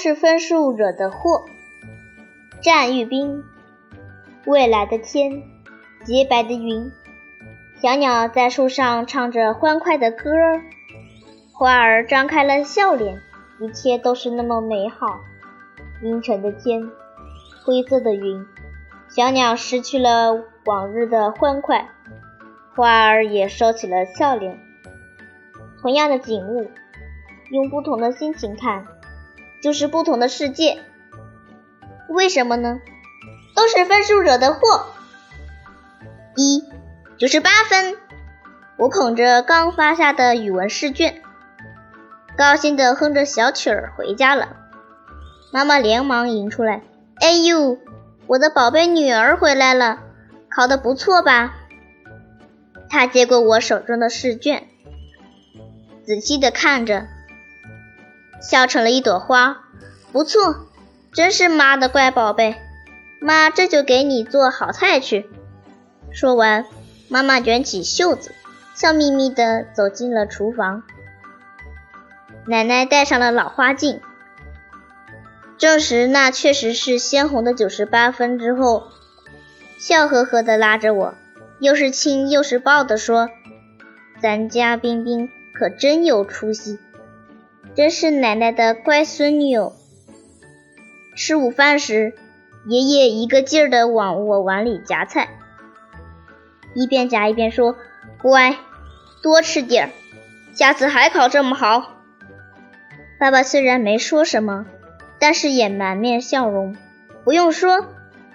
是分数惹的祸。战玉冰，未来的天，洁白的云，小鸟在树上唱着欢快的歌儿，花儿张开了笑脸，一切都是那么美好。阴沉的天，灰色的云，小鸟失去了往日的欢快，花儿也收起了笑脸。同样的景物，用不同的心情看，就是不同的世界。为什么呢？都是分数惹的祸。一九十八分，我捧着刚发下的语文试卷，高兴地哼着小曲儿回家了。妈妈连忙迎出来：“哎呦，我的宝贝女儿回来了，考得不错吧？”她接过我手中的试卷，仔细地看着，笑成了一朵花。不错。真是妈的乖宝贝，妈这就给你做好菜去。说完，妈妈卷起袖子，笑眯眯地走进了厨房。奶奶戴上了老花镜，证实那确实是鲜红的九十八分之后，笑呵呵地拉着我，又是亲又是抱地说：“咱家冰冰可真有出息，真是奶奶的乖孙女哦。”吃午饭时，爷爷一个劲儿地往我碗里夹菜，一边夹一边说：“乖，多吃点儿，下次还考这么好。”爸爸虽然没说什么，但是也满面笑容。不用说，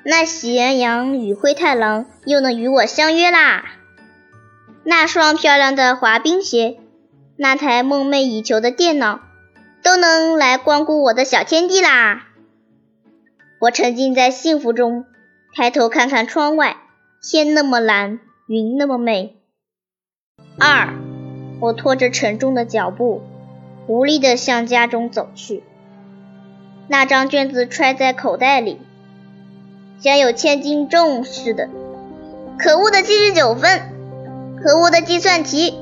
那喜羊羊与灰太狼又能与我相约啦！那双漂亮的滑冰鞋，那台梦寐以求的电脑，都能来光顾我的小天地啦！我沉浸在幸福中，抬头看看窗外，天那么蓝，云那么美。二，我拖着沉重的脚步，无力地向家中走去。那张卷子揣在口袋里，像有千斤重似的。可恶的七十九分，可恶的计算题，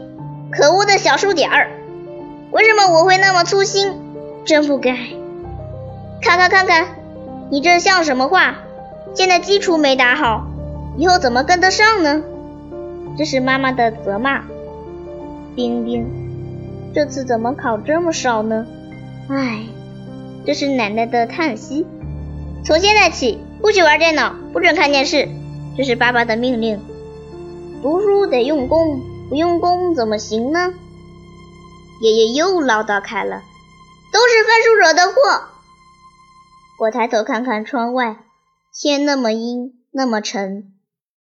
可恶的小数点儿，为什么我会那么粗心？真不该！看看看看。你这像什么话？现在基础没打好，以后怎么跟得上呢？这是妈妈的责骂。冰冰，这次怎么考这么少呢？唉，这是奶奶的叹息。从现在起，不许玩电脑，不准看电视，这是爸爸的命令。读书得用功，不用功怎么行呢？爷爷又唠叨开了，都是分数惹的祸。我抬头看看窗外，天那么阴，那么沉，